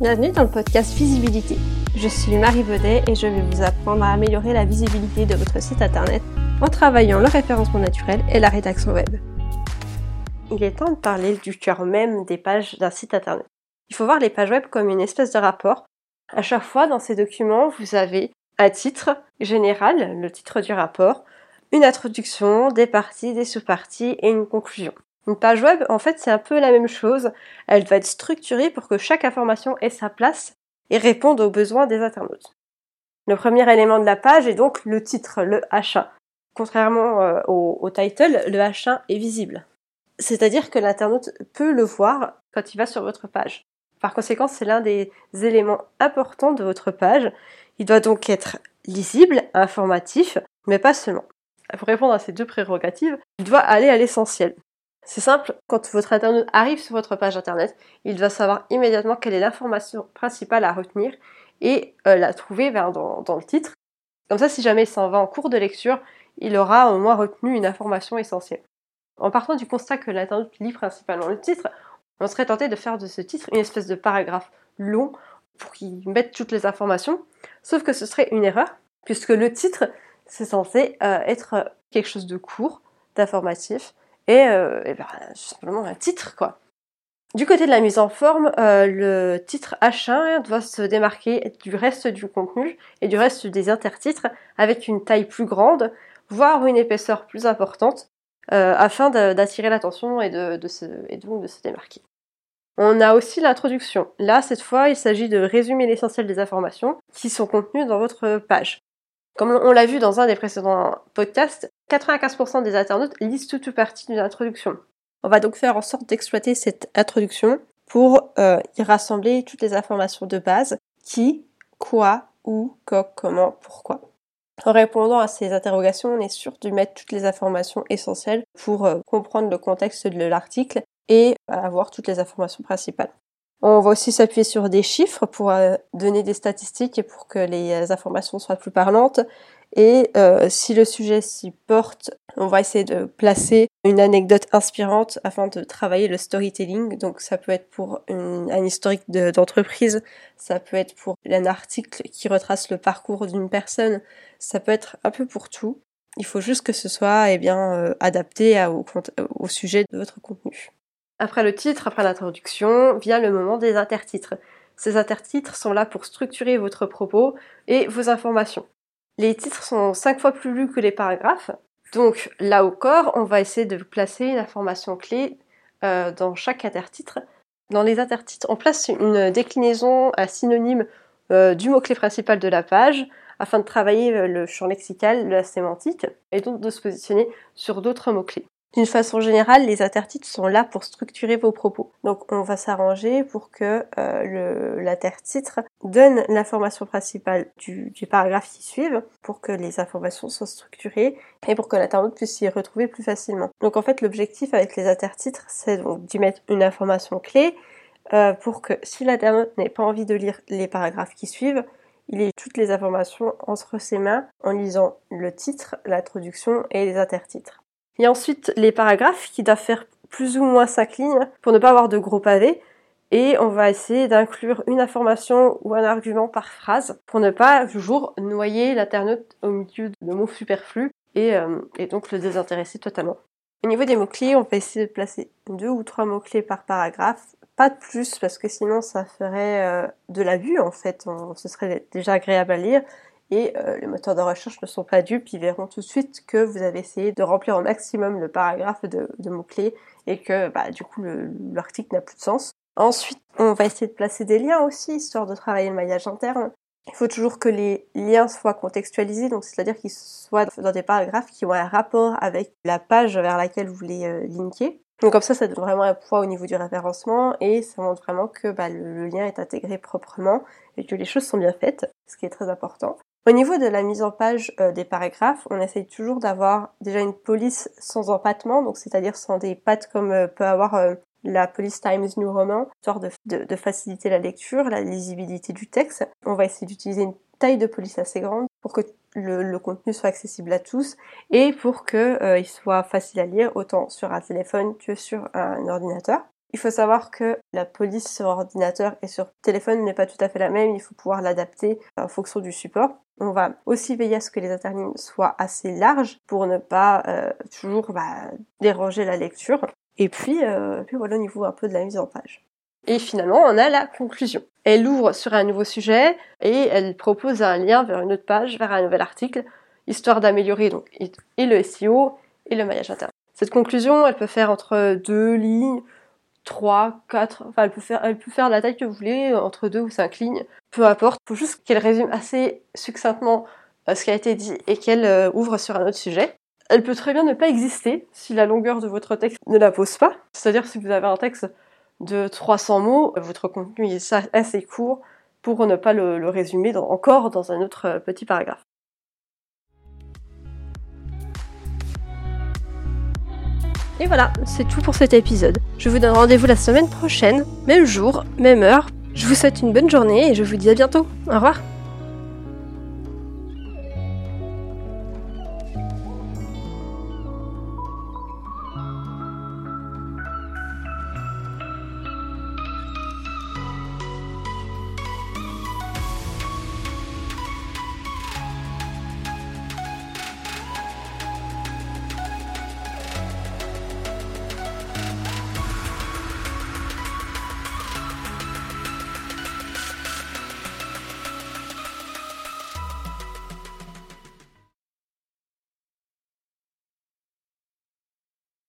Bienvenue dans le podcast Visibilité. Je suis Marie Baudet et je vais vous apprendre à améliorer la visibilité de votre site internet en travaillant le référencement naturel et la rédaction web. Il est temps de parler du cœur même des pages d'un site internet. Il faut voir les pages web comme une espèce de rapport. À chaque fois, dans ces documents, vous avez un titre général, le titre du rapport, une introduction, des parties, des sous-parties et une conclusion. Une page web, en fait, c'est un peu la même chose. Elle va être structurée pour que chaque information ait sa place et réponde aux besoins des internautes. Le premier élément de la page est donc le titre, le H1. Contrairement euh, au, title, le H1 est visible. C'est-à-dire que l'internaute peut le voir quand il va sur votre page. Par conséquent, c'est l'un des éléments importants de votre page. Il doit donc être lisible, informatif, mais pas seulement. Pour répondre à ces deux prérogatives, il doit aller à l'essentiel. C'est simple, quand votre internaute arrive sur votre page internet, il doit savoir immédiatement quelle est l'information principale à retenir et euh, la trouver dans, le titre. Comme ça, si jamais il s'en va en cours de lecture, il aura au moins retenu une information essentielle. En partant du constat que l'internaute lit principalement le titre, on serait tenté de faire de ce titre une espèce de paragraphe long pour qu'il mette toutes les informations, sauf que ce serait une erreur, puisque le titre, c'est censé euh, être quelque chose de court, d'informatif, et, euh, ben, simplement un titre quoi. Du côté de la mise en forme, euh, le titre H1 doit se démarquer du reste du contenu et du reste des intertitres avec une taille plus grande, voire une épaisseur plus importante, euh, afin d'attirer l'attention et, et donc de se démarquer. On a aussi l'introduction. Là, cette fois, il s'agit de résumer l'essentiel des informations qui sont contenues dans votre page. Comme on l'a vu dans un des précédents podcasts, 95% des internautes lisent toute ou partie d'une introduction. On va donc faire en sorte d'exploiter cette introduction pour euh, y rassembler toutes les informations de base, qui, quoi, où, comment, pourquoi. En répondant à ces interrogations, on est sûr de mettre toutes les informations essentielles pour euh, comprendre le contexte de l'article et avoir toutes les informations principales. On va aussi s'appuyer sur des chiffres pour euh, donner des statistiques et pour que les euh, informations soient plus parlantes. Et euh, si le sujet s'y porte, on va essayer de placer une anecdote inspirante afin de travailler le storytelling. Donc ça peut être pour un historique d'entreprise, ça peut être pour un article qui retrace le parcours d'une personne, ça peut être un peu pour tout. Il faut juste que ce soit eh bien, adapté au sujet de votre contenu. Après le titre, après l'introduction, vient le moment des intertitres. Ces intertitres sont là pour structurer votre propos et vos informations. Les titres sont cinq fois plus lus que les paragraphes, donc là au corps, on va essayer de placer une information clé euh, dans chaque intertitre. Dans les intertitres, on place une déclinaison à synonyme euh, du mot-clé principal de la page afin de travailler euh, le champ lexical, la sémantique, et donc de se positionner sur d'autres mots-clés. D'une façon générale, les intertitres sont là pour structurer vos propos. Donc on va s'arranger pour que euh, l'intertitre donne l'information principale du, paragraphe qui suive pour que les informations soient structurées et pour que l'internaute puisse s'y retrouver plus facilement. Donc en fait l'objectif avec les intertitres c'est donc d'y mettre une information clé euh, pour que si l'internaute n'a pas envie de lire les paragraphes qui suivent, il ait toutes les informations entre ses mains en lisant le titre, l'introduction et les intertitres. Il y a ensuite les paragraphes qui doivent faire plus ou moins 5 lignes pour ne pas avoir de gros pavés. Et on va essayer d'inclure une information ou un argument par phrase pour ne pas toujours noyer l'internaute au milieu de mots superflus et, euh, donc le désintéresser totalement. Au niveau des mots-clés, on va essayer de placer deux ou trois mots-clés par paragraphe, pas de plus parce que sinon ça ferait euh, de la vue en fait, ce serait déjà agréable à lire et euh, les moteurs de recherche ne sont pas dupes, ils verront tout de suite que vous avez essayé de remplir au maximum le paragraphe de, mots-clés et que bah, du coup l'article n'a plus de sens. Ensuite, on va essayer de placer des liens aussi, histoire de travailler le maillage interne. Il faut toujours que les liens soient contextualisés, donc c'est-à-dire qu'ils soient dans des paragraphes qui ont un rapport avec la page vers laquelle vous voulez euh, linker. Donc comme ça, ça donne vraiment un poids au niveau du référencement et ça montre vraiment que bah, le, lien est intégré proprement et que les choses sont bien faites, ce qui est très important. Au niveau de la mise en page euh, des paragraphes, on essaye toujours d'avoir déjà une police sans empattement, donc c'est-à-dire sans des pattes comme euh, peut avoir euh, la police Times New Roman, histoire de, faciliter la lecture, la lisibilité du texte. On va essayer d'utiliser une taille de police assez grande pour que le, contenu soit accessible à tous et pour que il soit facile à lire autant sur un téléphone que sur un ordinateur. Il faut savoir que la police sur ordinateur et sur téléphone n'est pas tout à fait la même, il faut pouvoir l'adapter en fonction du support. On va aussi veiller à ce que les interlignes soient assez larges pour ne pas euh, toujours bah, déranger la lecture. Et puis, euh, puis voilà au niveau un peu de la mise en page. Et finalement, on a la conclusion. Elle ouvre sur un nouveau sujet et elle propose un lien vers une autre page, vers un nouvel article, histoire d'améliorer donc et le SEO et le maillage interne. Cette conclusion, elle peut faire entre deux lignes, 3, 4, enfin elle peut faire, la taille que vous voulez, entre 2 ou 5 lignes, peu importe. Il faut juste qu'elle résume assez succinctement euh, ce qui a été dit et qu'elle euh, ouvre sur un autre sujet. Elle peut très bien ne pas exister si la longueur de votre texte ne la pose pas. C'est-à-dire si vous avez un texte de 300 mots, votre contenu est assez court pour ne pas le, résumer encore dans un autre euh, petit paragraphe. Et voilà, c'est tout pour cet épisode. Je vous donne rendez-vous la semaine prochaine, même jour, même heure. Je vous souhaite une bonne journée et je vous dis à bientôt. Au revoir